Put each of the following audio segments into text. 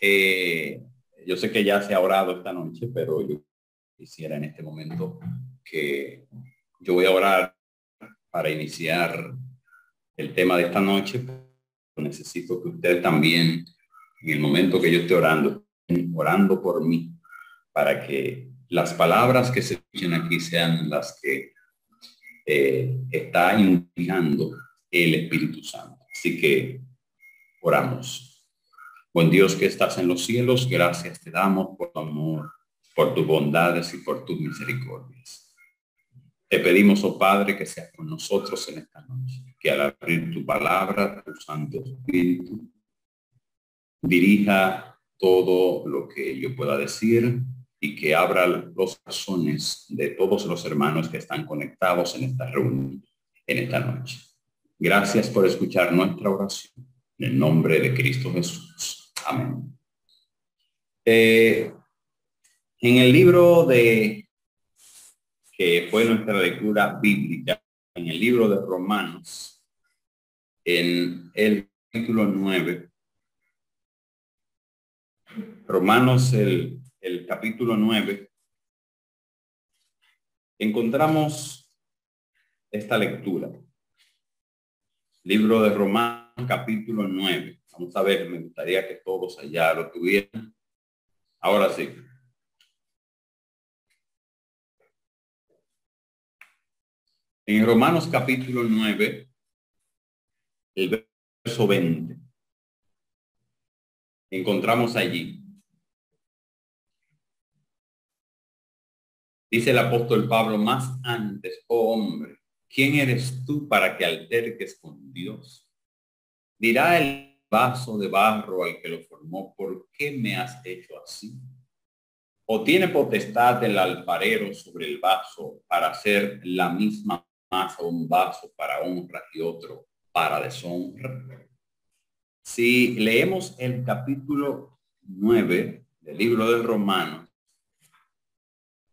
Eh, yo sé que ya se ha orado esta noche, pero yo quisiera en este momento que yo voy a orar para iniciar el tema de esta noche. Necesito que usted también, en el momento que yo esté orando, orando por mí, para que las palabras que se escuchen aquí sean las que eh, está indicando el Espíritu Santo. Así que oramos. Buen Dios que estás en los cielos, gracias te damos por tu amor, por tus bondades y por tus misericordias. Te pedimos, oh Padre, que seas con nosotros en esta noche, que al abrir tu palabra, tu Santo Espíritu, dirija todo lo que yo pueda decir y que abra los corazones de todos los hermanos que están conectados en esta reunión, en esta noche. Gracias por escuchar nuestra oración. En el nombre de Cristo Jesús. Amén. Eh, en el libro de, que fue nuestra lectura bíblica, en el libro de Romanos, en el capítulo 9, Romanos el, el capítulo 9, encontramos esta lectura. Libro de Romanos, capítulo 9. Vamos a ver, me gustaría que todos allá lo tuvieran. Ahora sí. En Romanos capítulo 9, el verso 20, encontramos allí. Dice el apóstol Pablo, más antes, oh hombre, ¿quién eres tú para que alterques con Dios? Dirá el vaso de barro al que lo formó, ¿por qué me has hecho así? ¿O tiene potestad el alfarero sobre el vaso para hacer la misma masa, un vaso para honra y otro para deshonra? Si leemos el capítulo 9 del libro del Romano,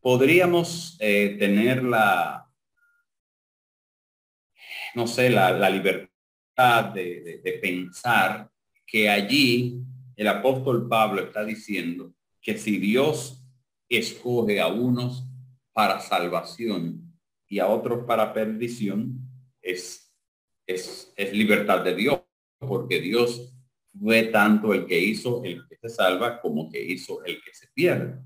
podríamos eh, tener la, no sé, la, libertad de, pensar que allí el apóstol Pablo está diciendo que si Dios escoge a unos para salvación y a otros para perdición, es, es, es libertad de Dios, porque Dios fue tanto el que hizo el que se salva como que hizo el que se pierde.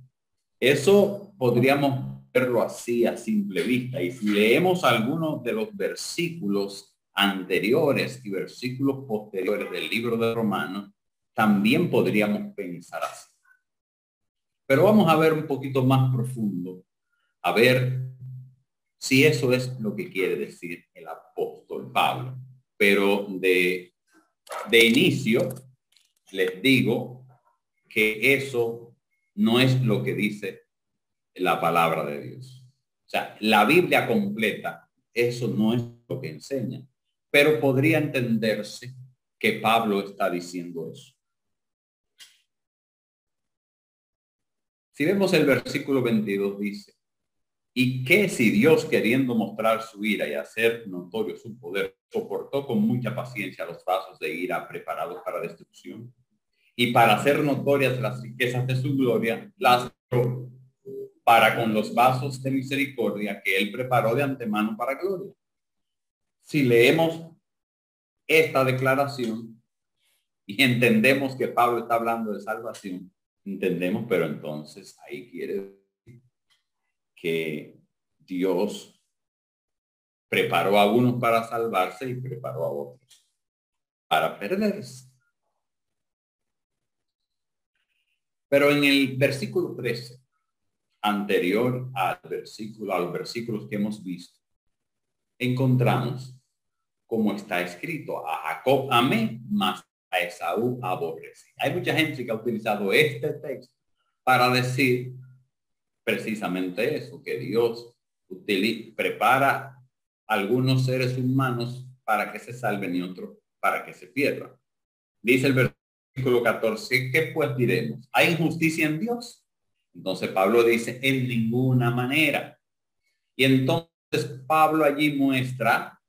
Eso podríamos verlo así a simple vista. Y si leemos algunos de los versículos anteriores y versículos posteriores del libro de Romanos, también podríamos pensar así. Pero vamos a ver un poquito más profundo, a ver si eso es lo que quiere decir el apóstol Pablo. Pero de, de inicio, les digo que eso no es lo que dice la palabra de Dios. O sea, la Biblia completa, eso no es lo que enseña, pero podría entenderse que Pablo está diciendo eso. Si vemos el versículo 22 dice, y que si Dios queriendo mostrar su ira y hacer notorio su poder, soportó con mucha paciencia los vasos de ira preparados para destrucción, y para hacer notorias las riquezas de su gloria, las para con los vasos de misericordia que él preparó de antemano para gloria. Si leemos esta declaración y entendemos que Pablo está hablando de salvación, entendemos, pero entonces ahí quiere decir que Dios preparó a unos para salvarse y preparó a otros para perderse. Pero en el versículo 13, anterior al versículo, a los versículos que hemos visto, encontramos como está escrito, a Jacob amé, más a Esaú aborrecí. Hay mucha gente que ha utilizado este texto para decir precisamente eso, que Dios utiliza, prepara algunos seres humanos para que se salven y otros para que se pierdan. Dice el versículo 14, ¿qué pues diremos? ¿Hay injusticia en Dios? Entonces Pablo dice, en ninguna manera. Y entonces Pablo allí muestra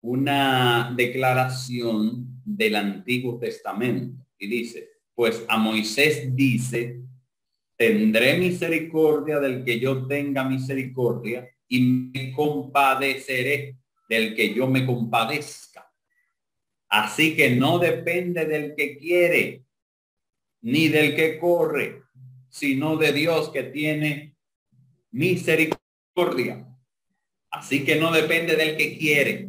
una declaración del Antiguo Testamento. y dice, pues a Moisés dice, tendré misericordia del que yo tenga misericordia y me compadeceré del que yo me compadezca. Así que no depende del que quiere, ni del que corre, sino de Dios que tiene misericordia. Así que no depende del que quiere,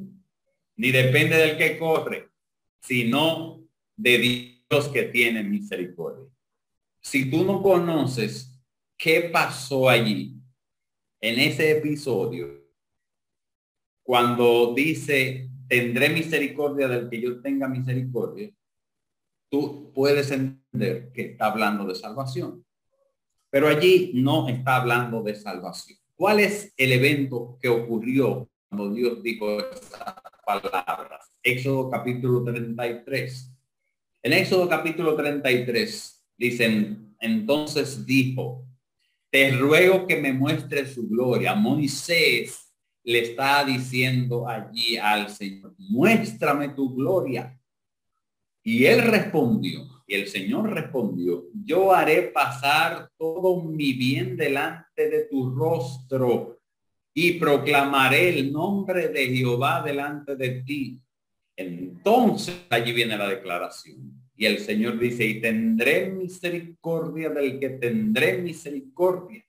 ni depende del que corre, sino de Dios que tiene misericordia. Si tú no conoces qué pasó allí en ese episodio, cuando dice, tendré misericordia del que yo tenga misericordia, tú puedes entender que está hablando de salvación. Pero allí no está hablando de salvación. ¿Cuál es el evento que ocurrió cuando Dios dijo palabras? Éxodo capítulo 33. En Éxodo capítulo 33 dicen, entonces dijo, te ruego que me muestres su gloria. Moisés le está diciendo allí al Señor, muéstrame tu gloria. Y él respondió, y el Señor respondió, yo haré pasar todo mi bien delante de tu rostro y proclamaré el nombre de Jehová delante de ti. Entonces allí viene la declaración. Y el Señor dice, y tendré misericordia del que tendré misericordia.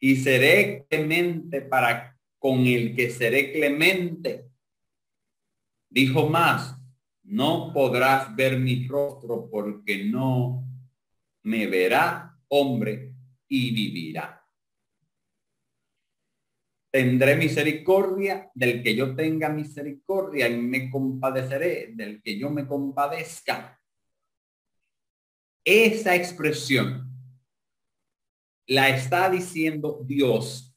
Y seré clemente para con el que seré clemente. Dijo más, no podrás ver mi rostro porque no me verá hombre y vivirá. Tendré misericordia del que yo tenga misericordia y me compadeceré del que yo me compadezca. Esa expresión la está diciendo Dios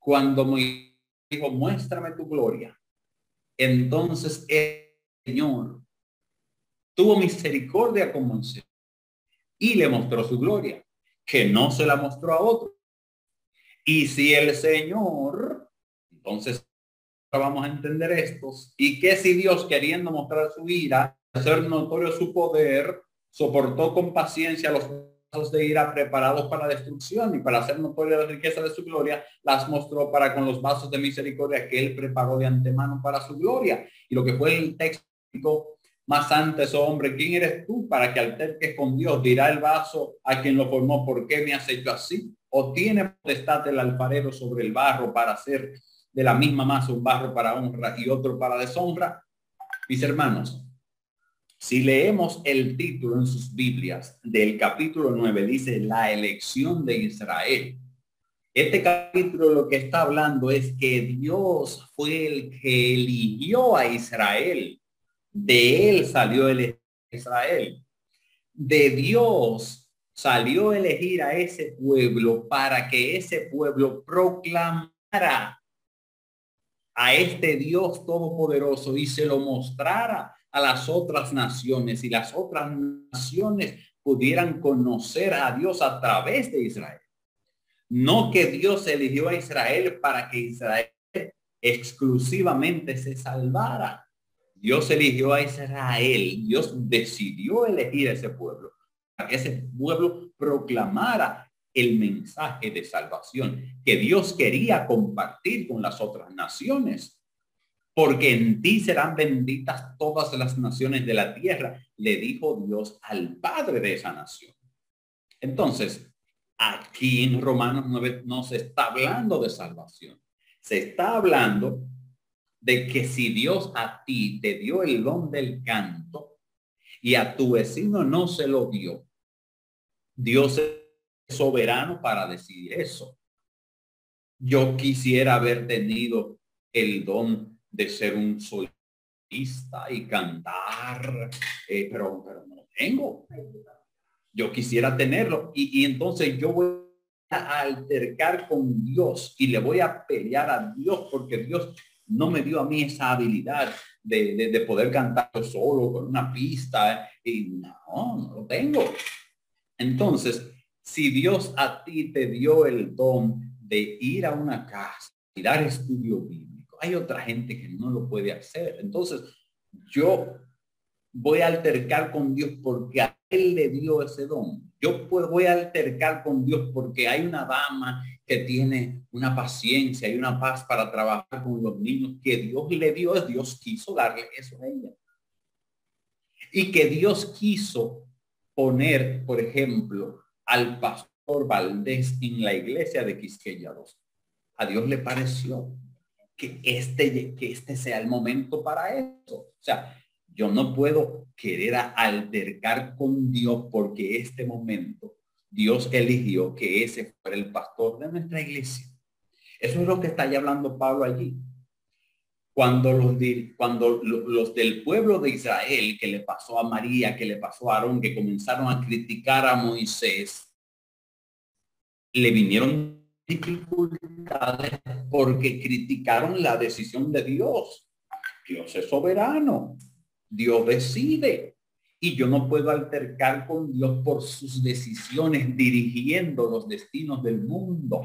cuando me dijo, muéstrame tu gloria. Entonces el Señor tuvo misericordia con Moisés y le mostró su gloria, que no se la mostró a otro. Y si el Señor, entonces vamos a entender estos, y que si Dios queriendo mostrar su ira, hacer notorio su poder, soportó con paciencia los pasos de ira preparados para destrucción y para hacer notoria la riqueza de su gloria, las mostró para con los vasos de misericordia que él preparó de antemano para su gloria. Y lo que fue el texto más antes, oh hombre, ¿quién eres tú para que alterques con Dios? Dirá el vaso a quien lo formó, ¿por qué me has hecho así? ¿O tiene potestad el alfarero sobre el barro para hacer de la misma masa un barro para honra y otro para deshonra? Mis hermanos, si leemos el título en sus Biblias del capítulo 9, dice la elección de Israel. Este capítulo lo que está hablando es que Dios fue el que eligió a Israel de él salió el Israel. De Dios salió a elegir a ese pueblo para que ese pueblo proclamara a este Dios todopoderoso y se lo mostrara a las otras naciones y las otras naciones pudieran conocer a Dios a través de Israel. No que Dios eligió a Israel para que Israel exclusivamente se salvara, Dios eligió a Israel, Dios decidió elegir a ese pueblo, ese pueblo proclamara el mensaje de salvación que Dios quería compartir con las otras naciones. Porque en ti serán benditas todas las naciones de la tierra, le dijo Dios al padre de esa nación. Entonces, aquí en Romanos 9 no se está hablando de salvación. Se está hablando de que si Dios a ti te dio el don del canto y a tu vecino no se lo dio, Dios es soberano para decidir eso. Yo quisiera haber tenido el don de ser un solista y cantar, eh, pero, pero no lo tengo. Yo quisiera tenerlo y, entonces yo voy a altercar con Dios y le voy a pelear a Dios porque Dios no me dio a mí esa habilidad de, poder cantar solo con una pista y no, no lo tengo. Entonces, si Dios a ti te dio el don de ir a una casa y dar estudio bíblico, hay otra gente que no lo puede hacer. Entonces, yo voy a altercar con Dios porque a él le dio ese don. Yo voy a altercar con Dios porque hay una dama que tiene una paciencia y una paz para trabajar con los niños que Dios le dio, Dios quiso darle eso a ella. Y que Dios quiso poner, por ejemplo, al pastor Valdés en la iglesia de Quisqueya 2. A Dios le pareció que este, que este sea el momento para eso. O sea, yo no puedo querer altercar con Dios porque este momento Dios eligió que ese fuera el pastor de nuestra iglesia. Eso es lo que está hablando Pablo allí. Cuando los, cuando los del pueblo de Israel, que le pasó a María, que le pasó a Aarón, que comenzaron a criticar a Moisés, le vinieron dificultades porque criticaron la decisión de Dios. Dios es soberano. Dios decide. Y yo no puedo altercar con Dios por sus decisiones dirigiendo los destinos del mundo,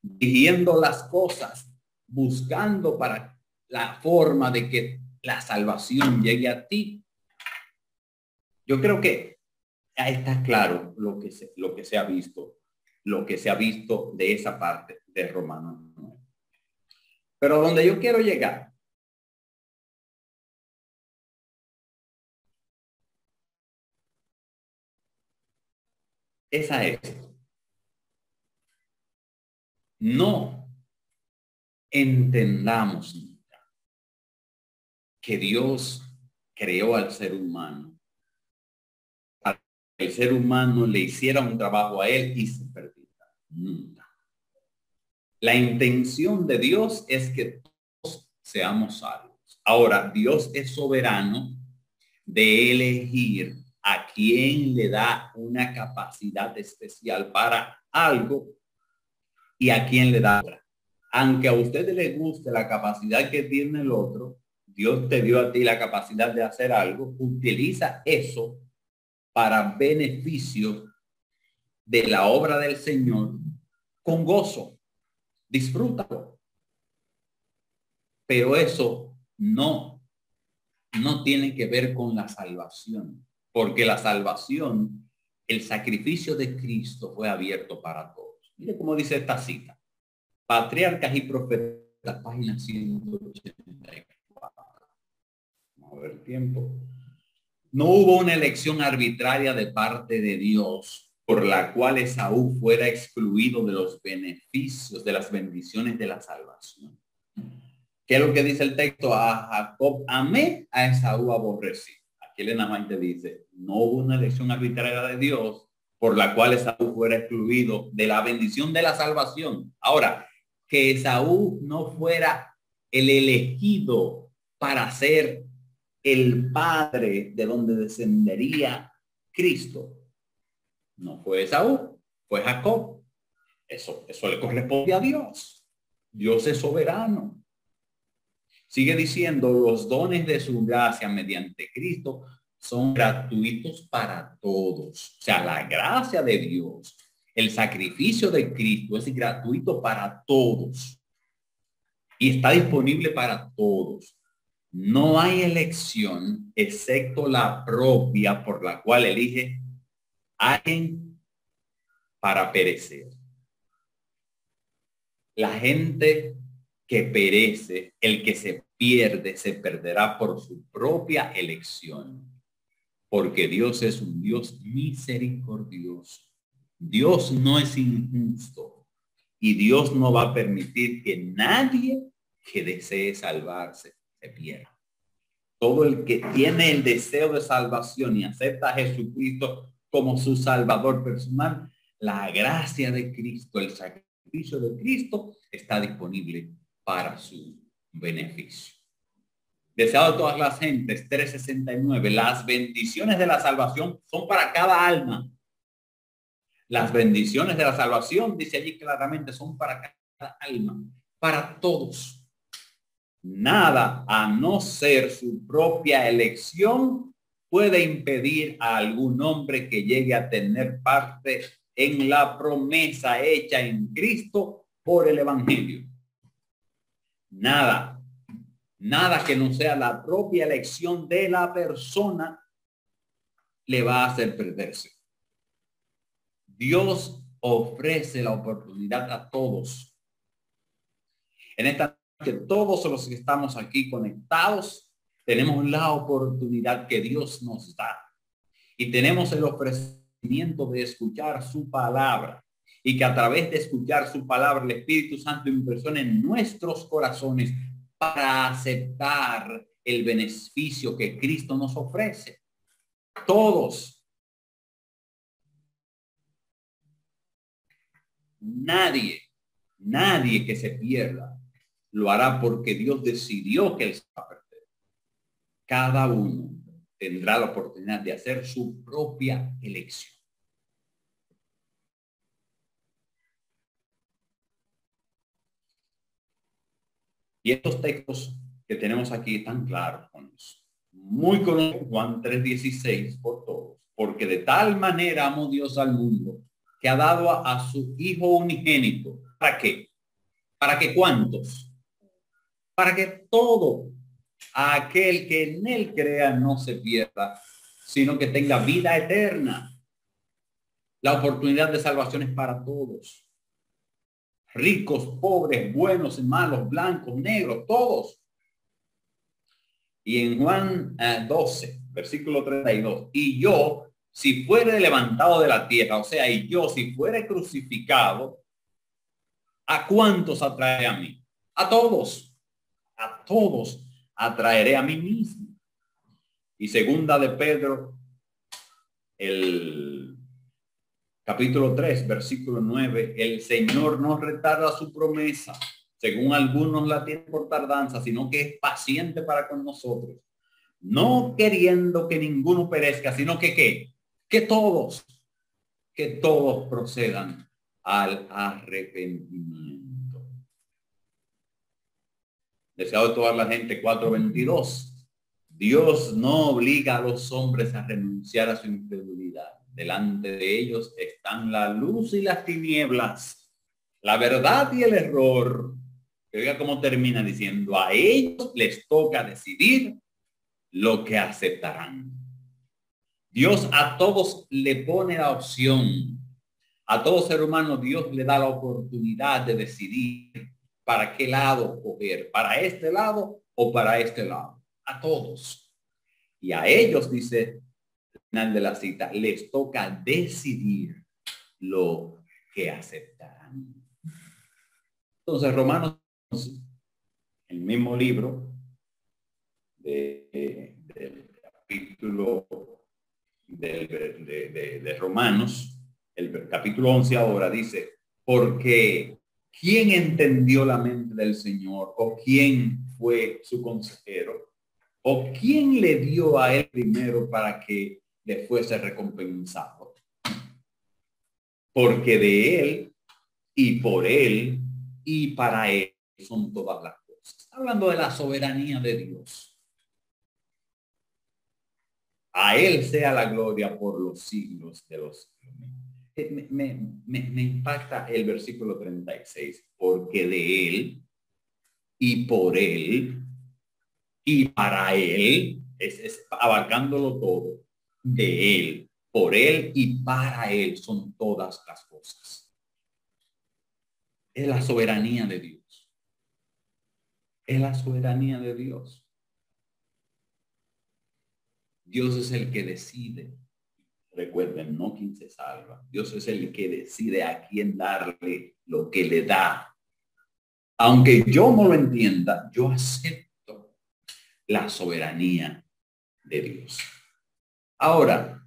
dirigiendo las cosas, buscando para la forma de que la salvación llegue a ti. Yo creo que ahí está claro lo que se, lo que se ha visto, lo que se ha visto de esa parte de Romano. Pero donde yo quiero llegar Esa es. No entendamos que Dios creó al ser humano para el ser humano le hiciera un trabajo a él y se perdiera. La intención de Dios es que todos seamos salvos. Ahora, Dios es soberano de elegir a quien le da una capacidad especial para algo y a quien le da. Aunque a usted le guste la capacidad que tiene el otro, Dios te dio a ti la capacidad de hacer algo, utiliza eso para beneficio de la obra del Señor con gozo. Disfrútalo. Pero eso no, no tiene que ver con la salvación porque la salvación, el sacrificio de Cristo fue abierto para todos. Mire cómo dice esta cita. Patriarcas y profetas, página 184. Vamos a ver. No hubo una elección arbitraria de parte de Dios por la cual Esaú fuera excluido de los beneficios, de las bendiciones de la salvación. ¿Qué es lo que dice el texto? A Jacob amé, a Esaú aborrecí. Aquí Elena Maite dice, no hubo una elección arbitraria de Dios por la cual Esaú fuera excluido de la bendición de la salvación. Ahora, que Esaú no fuera el elegido para ser el padre de donde descendería Cristo. No fue Esaú, fue Jacob. Eso, eso le corresponde a Dios. Dios es soberano. Sigue diciendo, los dones de su gracia mediante Cristo son gratuitos para todos. O sea, la gracia de Dios, el sacrificio de Cristo es gratuito para todos. Y está disponible para todos. No hay elección excepto la propia por la cual elige alguien para perecer. La gente que perece, el que se pierde, se perderá por su propia elección. Porque Dios es un Dios misericordioso. Dios no es injusto. Y Dios no va a permitir que nadie que desee salvarse se pierda. Todo el que tiene el deseo de salvación y acepta a Jesucristo como su salvador personal, la gracia de Cristo, el sacrificio de Cristo está disponible para su beneficio. Deseado a todas las gentes, 369, las bendiciones de la salvación son para cada alma. Las bendiciones de la salvación, dice allí claramente, son para cada alma, para todos. Nada, a no ser su propia elección, puede impedir a algún hombre que llegue a tener parte en la promesa hecha en Cristo por el Evangelio. Nada, nada que no sea la propia elección de la persona le va a hacer perderse. Dios ofrece la oportunidad a todos. En esta que todos los que estamos aquí conectados tenemos la oportunidad que Dios nos da y tenemos el ofrecimiento de escuchar su palabra y que a través de escuchar su palabra el Espíritu Santo impresione en nuestros corazones para aceptar el beneficio que Cristo nos ofrece. Todos. Nadie, nadie que se pierda lo hará porque Dios decidió que él se va a perder. Cada uno tendrá la oportunidad de hacer su propia elección. Y estos textos que tenemos aquí están claros, muy conocidos, Juan 3:16 por todos, porque de tal manera amó Dios al mundo que ha dado a, su Hijo unigénito. ¿Para qué? ¿Para que cuántos? Para que todo aquel que en él crea no se pierda, sino que tenga vida eterna. La oportunidad de salvación es para todos ricos, pobres, buenos, malos, blancos, negros, todos. Y en Juan 12, eh, versículo 32, y yo, si fuere levantado de la tierra, o sea, y yo, si fuere crucificado, ¿a cuántos atrae a mí? A todos, a todos atraeré a mí mismo. Y segunda de Pedro, el capítulo 3, versículo 9, el Señor no retarda su promesa, según algunos la tienen por tardanza, sino que es paciente para con nosotros, no queriendo que ninguno perezca, sino que qué, que todos, que todos procedan al arrepentimiento. Deseado toda la gente 422. Dios no obliga a los hombres a renunciar a su incredulidad Delante de ellos están la luz y las tinieblas, la verdad y el error. Oiga cómo termina diciendo, a ellos les toca decidir lo que aceptarán. Dios a todos le pone la opción. A todo ser humano Dios le da la oportunidad de decidir para qué lado coger, para este lado o para este lado. A todos. Y a ellos dice, de la cita, les toca decidir lo que aceptarán. Entonces, Romanos, el mismo libro de, del capítulo de, de, Romanos, el capítulo 11 ahora dice, porque ¿quién entendió la mente del Señor? ¿O quién fue su consejero? ¿O quién le dio a él primero para que le fuese recompensado. Porque de él y por él y para él son todas las cosas. Hablando de la soberanía de Dios. A él sea la gloria por los siglos de los me, me, impacta el versículo 36, porque de él y por él y para él, es, es abarcándolo todo, de Él, por Él y para Él son todas las cosas. Es la soberanía de Dios. Es la soberanía de Dios. Dios es el que decide. Recuerden, no quien se salva. Dios es el que decide a quién darle lo que le da. Aunque yo no lo entienda, yo acepto la soberanía de Dios. Ahora,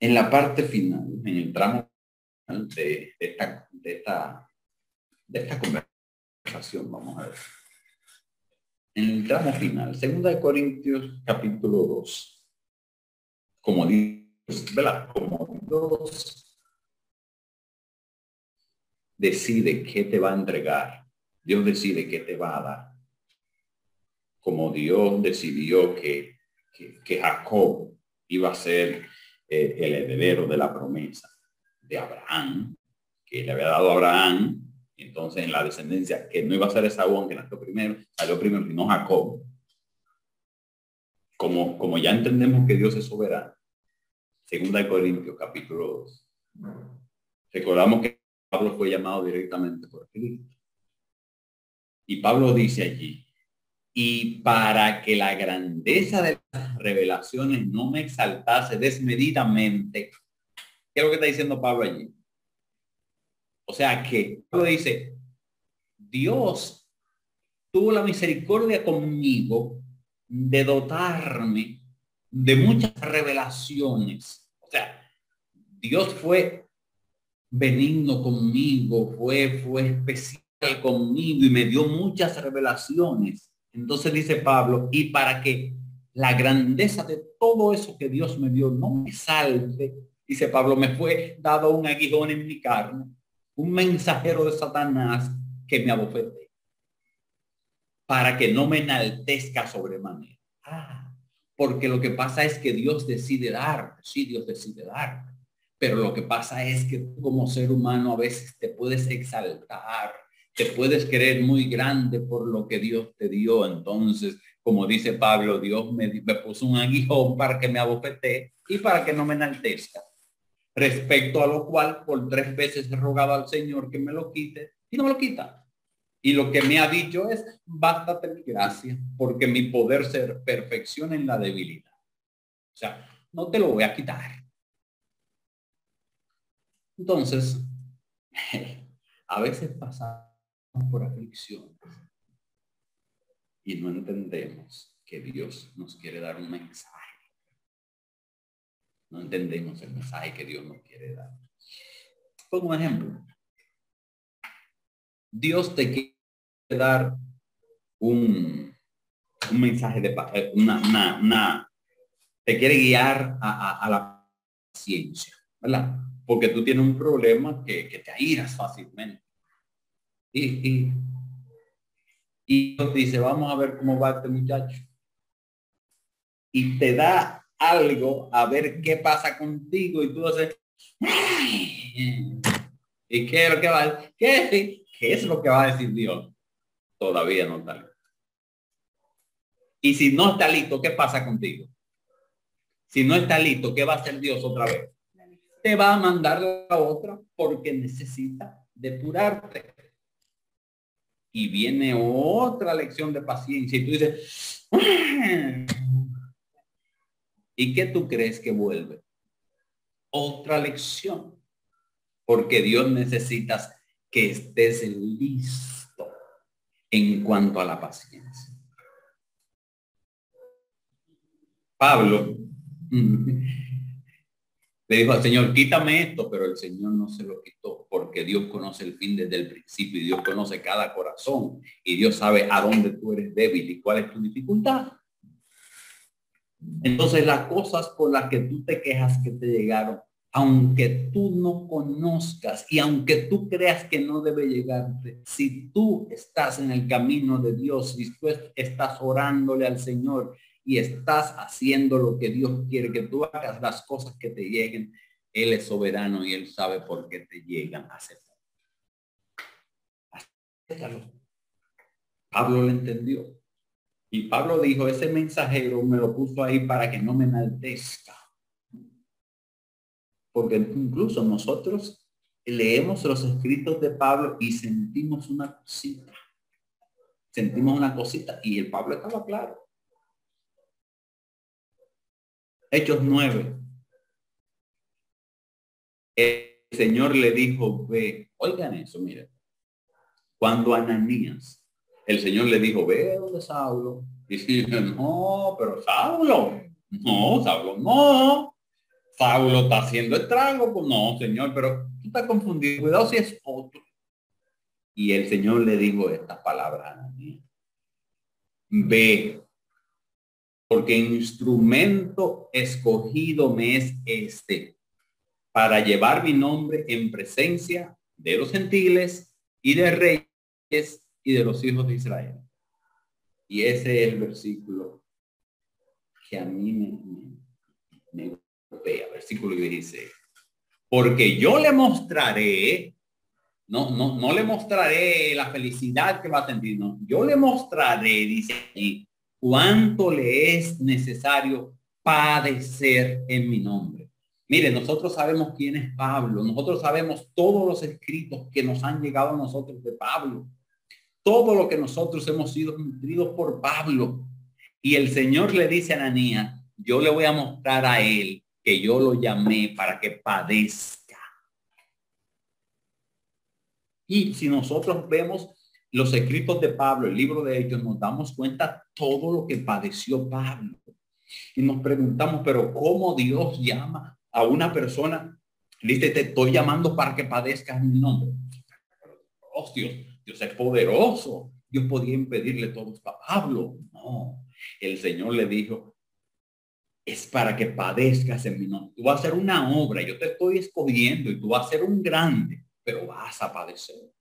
en la parte final, en el tramo de, esta, de, esta, de esta conversación, vamos a ver. En el tramo final, segunda de Corintios capítulo 2, como Dios, ¿verdad? Como Dios decide qué te va a entregar, Dios decide qué te va a dar como Dios decidió que, que, Jacob iba a ser eh, el heredero de la promesa de Abraham, que le había dado a Abraham, entonces en la descendencia, que no iba a ser Esaú, que nació primero, salió primero, sino Jacob. como, como ya entendemos que Dios es soberano, segunda de Corintios capítulo 2, recordamos que Pablo fue llamado directamente por Cristo. Y Pablo dice allí, y para que la grandeza de las revelaciones no me exaltase desmedidamente, ¿qué es lo que está diciendo Pablo allí? O sea que dice, Dios tuvo la misericordia conmigo de dotarme de muchas revelaciones. O sea, Dios fue benigno conmigo, fue, fue especial conmigo y me dio muchas revelaciones. Entonces dice Pablo, y para que la grandeza de todo eso que Dios me dio no me salte, dice Pablo, me fue dado un aguijón en mi carne, un mensajero de Satanás que me abofete, para que no me enaltezca sobremanera. Ah, porque lo que pasa es que Dios decide dar, sí, Dios decide dar, pero lo que pasa es que tú como ser humano a veces te puedes exaltar te puedes creer muy grande por lo que Dios te dio. Entonces, como dice Pablo, Dios me, me puso un aguijón para que me abofete y para que no me enaltezca. Respecto a lo cual, por tres veces he rogado al Señor que me lo quite y no me lo quita. Y lo que me ha dicho es, bástate mi gracia, porque mi poder se perfecciona en la debilidad. O sea, no te lo voy a quitar. Entonces, a veces pasa por aflicciones y no entendemos que Dios nos quiere dar un mensaje. No entendemos el mensaje que Dios nos quiere dar. Pongo un ejemplo. Dios te quiere dar un, un mensaje de eh, una, una, te quiere guiar a, la paciencia, ¿verdad? Porque tú tienes un problema que, que te airas fácilmente y, y, dice, vamos a ver cómo va este muchacho. Y te da algo a ver qué pasa contigo y tú haces, ¿y qué es lo que va a? ¿Qué, ¿Qué es lo que va a decir Dios? Todavía no está Y si no está listo, ¿qué pasa contigo? Si no está listo, ¿qué va a hacer Dios otra vez? Te va a mandar la otra porque necesita depurarte y viene otra lección de paciencia y tú dices, ¿y qué tú crees que vuelve? Otra lección. Porque Dios necesitas que estés listo en cuanto a la paciencia. Pablo le dijo al Señor, quítame esto, pero el Señor no se lo quitó, porque Dios conoce el fin desde el principio y Dios conoce cada corazón y Dios sabe a dónde tú eres débil y cuál es tu dificultad. Entonces las cosas por las que tú te quejas que te llegaron, aunque tú no conozcas y aunque tú creas que no debe llegarte, si tú estás en el camino de Dios, si tú estás orándole al Señor y estás haciendo lo que Dios quiere que tú hagas, las cosas que te lleguen, Él es soberano y Él sabe por qué te llegan. Acéptalo. Pablo lo entendió. Y Pablo dijo, ese mensajero me lo puso ahí para que no me enaltezca. Porque incluso nosotros leemos los escritos de Pablo y sentimos una cosita. Sentimos una cosita y el Pablo estaba claro. Hechos 9. El Señor le dijo, ve, oigan eso, miren. Cuando Ananías, el Señor le dijo, ve donde Saulo. Y dice, no, pero Saulo, no, Saulo, no. Saulo está haciendo estrago, pues no, Señor, pero tú estás confundido. Cuidado si es otro. Y el Señor le dijo estas palabras. Ve, porque instrumento escogido me es este, para llevar mi nombre en presencia de los gentiles y de reyes y de los hijos de Israel. Y ese es el versículo que a mí me, me, versículo que dice, porque yo le mostraré, no, no, no le mostraré la felicidad que va a sentir, no, yo le mostraré, dice allí, cuánto le es necesario padecer en mi nombre. Mire, nosotros sabemos quién es Pablo, nosotros sabemos todos los escritos que nos han llegado a nosotros de Pablo, todo lo que nosotros hemos sido nutridos por Pablo. Y el Señor le dice a Ananías, yo le voy a mostrar a él que yo lo llamé para que padezca. Y si nosotros vemos los escritos de Pablo, el libro de ellos, nos damos cuenta todo lo que padeció Pablo. Y nos preguntamos, pero ¿cómo Dios llama a una persona? Dice, te estoy llamando para que padezcas mi nombre. Oh, Dios es poderoso. Dios podía impedirle todo a Pablo. No, el Señor le dijo, es para que padezcas en mi nombre. Tú vas a hacer una obra, yo te estoy escogiendo y tú vas a ser un grande, pero vas a padecer.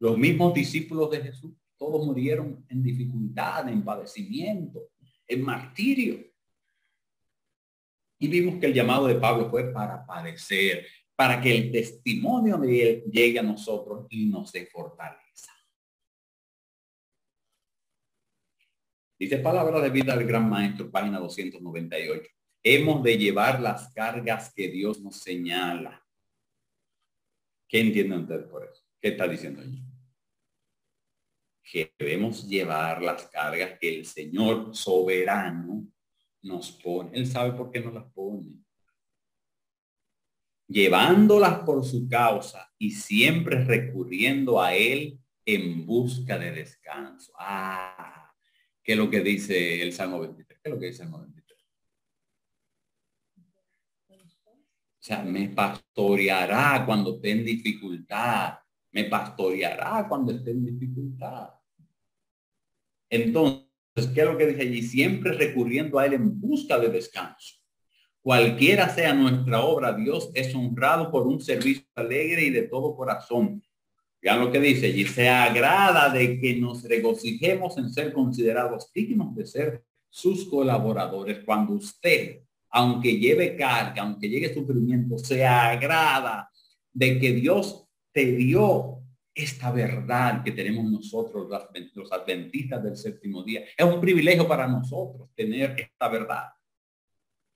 Los mismos discípulos de Jesús, todos murieron en dificultad, en padecimiento, en martirio. Y vimos que el llamado de Pablo fue para padecer, para que el testimonio de él llegue a nosotros y nos dé fortaleza. Dice palabra de vida del gran maestro, página 298. Hemos de llevar las cargas que Dios nos señala. ¿Qué entienden ustedes por eso? ¿Qué está diciendo allí? Que debemos llevar las cargas que el Señor soberano nos pone. Él sabe por qué nos las pone. Llevándolas por su causa y siempre recurriendo a Él en busca de descanso. Ah, ¿qué es lo que dice el Salmo 23? ¿Qué es lo que dice el Salmo 23? O sea, me pastoreará cuando esté en dificultad. Me pastoreará cuando esté en dificultad. Entonces, ¿qué es lo que dice allí? Siempre recurriendo a Él en busca de descanso. Cualquiera sea nuestra obra, Dios es honrado por un servicio alegre y de todo corazón. Vean lo que dice allí. Se agrada de que nos regocijemos en ser considerados dignos de ser sus colaboradores. Cuando usted, aunque lleve carga, aunque llegue sufrimiento, se agrada de que Dios te dio esta verdad que tenemos nosotros, los adventistas del séptimo día. Es un privilegio para nosotros tener esta verdad.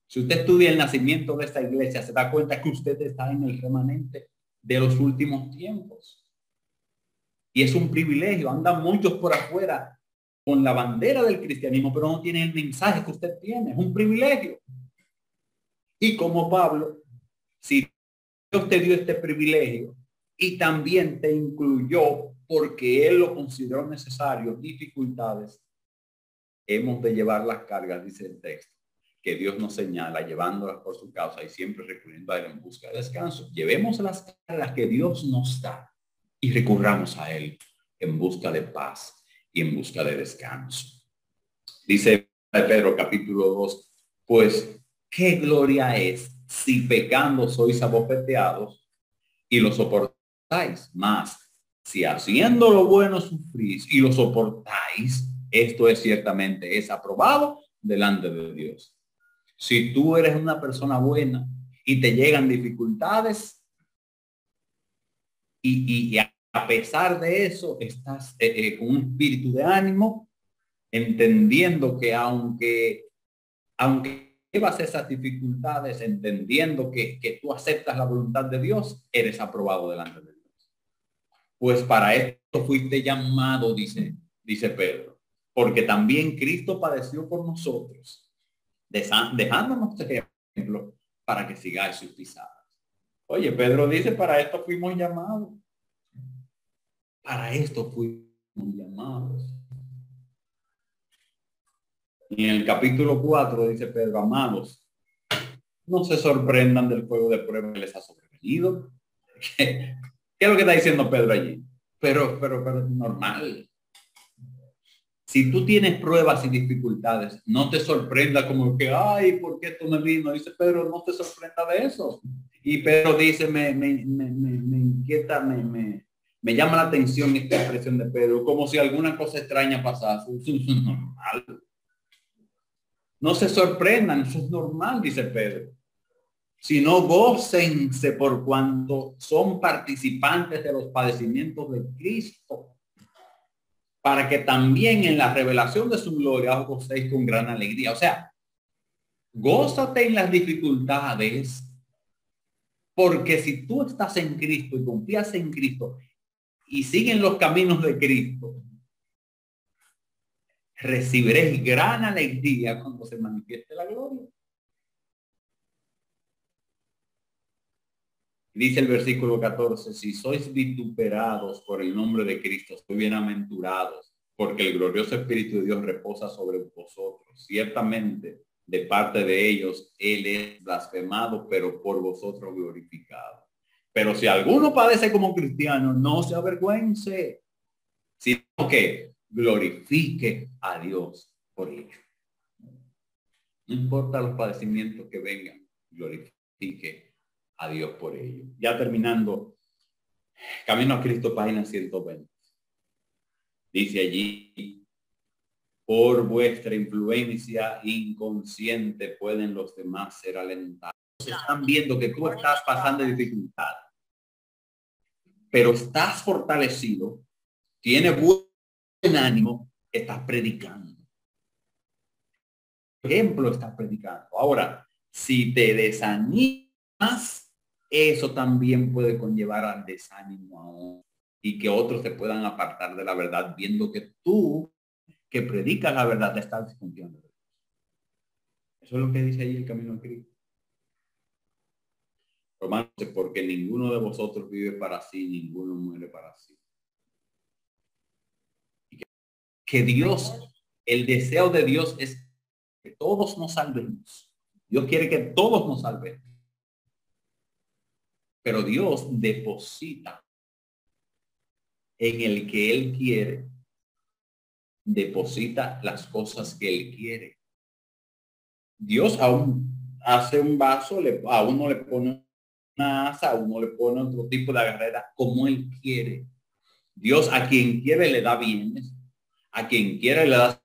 Si usted estudia el nacimiento de esta iglesia, se da cuenta que usted está en el remanente de los últimos tiempos. Y es un privilegio. Andan muchos por afuera con la bandera del cristianismo, pero no tienen el mensaje que usted tiene. Es un privilegio. Y como Pablo, si Dios te dio este privilegio y también te incluyó porque Él lo consideró necesario, dificultades, hemos de llevar las cargas, dice el texto que Dios nos señala, llevándolas por su causa y siempre recurriendo a Él en busca de descanso. Llevemos las cargas que Dios nos da y recurramos a Él en busca de paz y en busca de descanso. Dice Pedro capítulo 2, pues qué gloria es si pecando sois abofeteados y lo soportáis más. Si haciendo lo bueno sufrís y lo soportáis, esto es ciertamente, es aprobado delante de Dios. Si tú eres una persona buena y te llegan dificultades y, a pesar de eso estás eh, eh, con un espíritu de ánimo, entendiendo que aunque, aunque llevas esas dificultades, entendiendo que, que tú aceptas la voluntad de Dios, eres aprobado delante de Dios. Pues para esto fuiste llamado, dice, dice Pedro, porque también Cristo padeció por nosotros dejándonos ejemplo para que sigáis sus pisadas. Oye, Pedro dice, para esto fuimos llamados. Para esto fuimos llamados. Y en el capítulo 4 dice Pedro, amados, no se sorprendan del fuego de prueba que les ha sobrevenido. ¿Qué, es lo que está diciendo Pedro allí? Pero, pero, pero es normal. Si tú tienes pruebas y dificultades, no te sorprenda como que, ay, ¿por qué esto me vino? Dice Pedro, no te sorprenda de eso. Y Pedro dice, me, me, me, me inquieta, me, me, me, llama la atención esta expresión de Pedro, como si alguna cosa extraña pasase. Normal. No se sorprendan, eso es normal, dice Pedro. Sino gócense por cuanto son participantes de los padecimientos de Cristo para que también en la revelación de su gloria os gocéis con gran alegría. O sea, gózate en las dificultades, porque si tú estás en Cristo y confías en Cristo y siguen los caminos de Cristo, recibiréis gran alegría cuando se manifieste la gloria. Dice el versículo 14, si sois vituperados por el nombre de Cristo, soy bienaventurados, porque el glorioso Espíritu de Dios reposa sobre vosotros. Ciertamente, de parte de ellos, Él es blasfemado, pero por vosotros glorificado. Pero si alguno padece como cristiano, no se avergüence, sino que glorifique a Dios por ello. No importa los padecimientos que vengan, glorifique a Dios por ello. Ya terminando, Camino a Cristo, página 120. Dice allí, por vuestra influencia inconsciente pueden los demás ser alentados. Están viendo que tú estás pasando dificultad, pero estás fortalecido, tiene buen ánimo, estás predicando. ejemplo, estás predicando. Ahora, si te desanimas, eso también puede conllevar al desánimo y que otros se puedan apartar de la verdad viendo que tú que predicas la verdad te estás desconfiando. Eso es lo que dice ahí el camino Cristo. Romanos, porque ninguno de vosotros vive para sí, ninguno muere para sí. que Dios, el deseo de Dios es que todos nos salvemos. Dios quiere que todos nos salvemos. Pero Dios deposita en el que Él quiere, deposita las cosas que Él quiere. Dios aún hace un vaso, le, a uno le pone una asa, a uno le pone otro tipo de agarrera, como Él quiere. Dios a quien quiere le da bienes, a quien quiere le da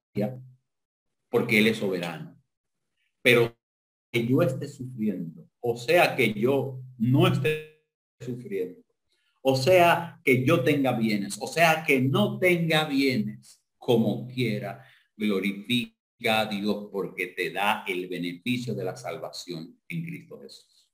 porque Él es soberano. Pero que yo esté sufriendo, o sea que yo no esté sufriendo. O sea, que yo tenga bienes, o sea, que no tenga bienes, como quiera, glorifica a Dios porque te da el beneficio de la salvación en Cristo Jesús.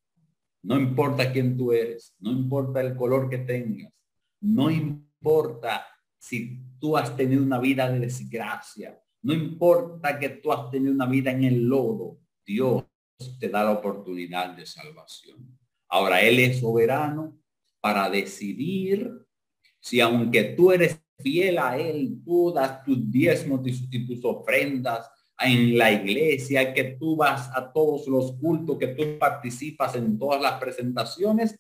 No importa quién tú eres, no importa el color que tengas, no importa si tú has tenido una vida de desgracia, no importa que tú has tenido una vida en el lodo, Dios te da la oportunidad de salvación. Ahora Él es soberano para decidir si aunque tú eres fiel a Él, tú das tus diezmos y tus ofrendas en la iglesia, que tú vas a todos los cultos, que tú participas en todas las presentaciones,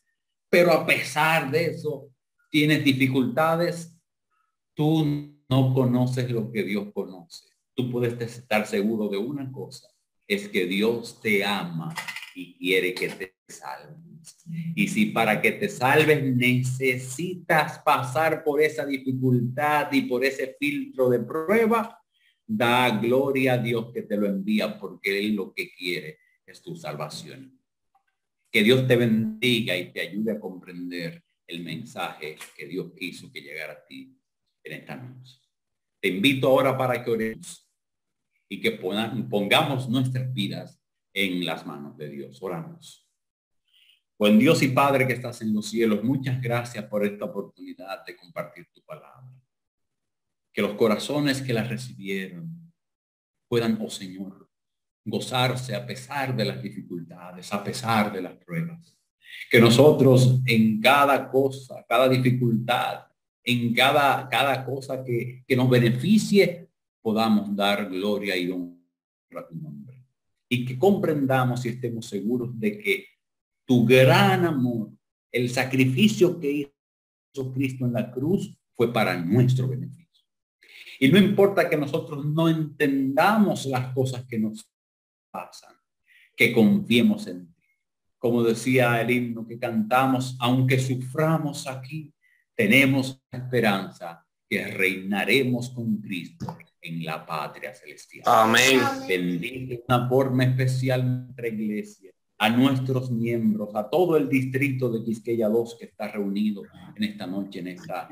pero a pesar de eso tienes dificultades, tú no conoces lo que Dios conoce. Tú puedes estar seguro de una cosa, es que Dios te ama y quiere que te salve. Y si para que te salves necesitas pasar por esa dificultad y por ese filtro de prueba, da gloria a Dios que te lo envía porque Él lo que quiere es tu salvación. Que Dios te bendiga y te ayude a comprender el mensaje que Dios quiso que llegara a ti en esta noche. Te invito ahora para que oremos y que pongamos nuestras vidas en las manos de Dios. Oramos. Buen Dios y Padre que estás en los cielos, muchas gracias por esta oportunidad de compartir tu palabra. Que los corazones que la recibieron puedan, oh Señor, gozarse a pesar de las dificultades, a pesar de las pruebas. Que nosotros en cada cosa, cada dificultad, en cada, cada cosa que, que nos beneficie, podamos dar gloria y honra a tu nombre. Y que comprendamos y estemos seguros de que tu gran amor, el sacrificio que hizo Cristo en la cruz fue para nuestro beneficio. Y no importa que nosotros no entendamos las cosas que nos pasan, que confiemos en ti. Como decía el himno que cantamos, aunque suframos aquí, tenemos esperanza que reinaremos con Cristo en la patria celestial. Amén. Bendice una forma especial nuestra iglesia a nuestros miembros, a todo el distrito de Quisqueya 2 que está reunido en esta noche, en esta,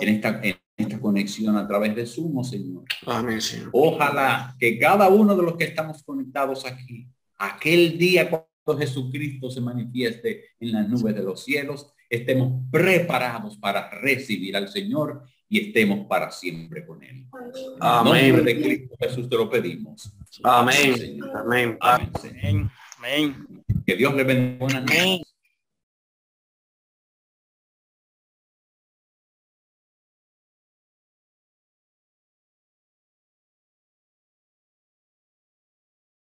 en esta, esta conexión a través de Sumo, Señor. Amén, Señor. Ojalá que cada uno de los que estamos conectados aquí, aquel día cuando Jesucristo se manifieste en las nubes de los cielos, estemos preparados para recibir al Señor y estemos para siempre con Él. Amén. En nombre de Cristo Jesús te lo pedimos. Amén. Amén. Amén. Amén. Amén. Que Dios le bendiga. Amén.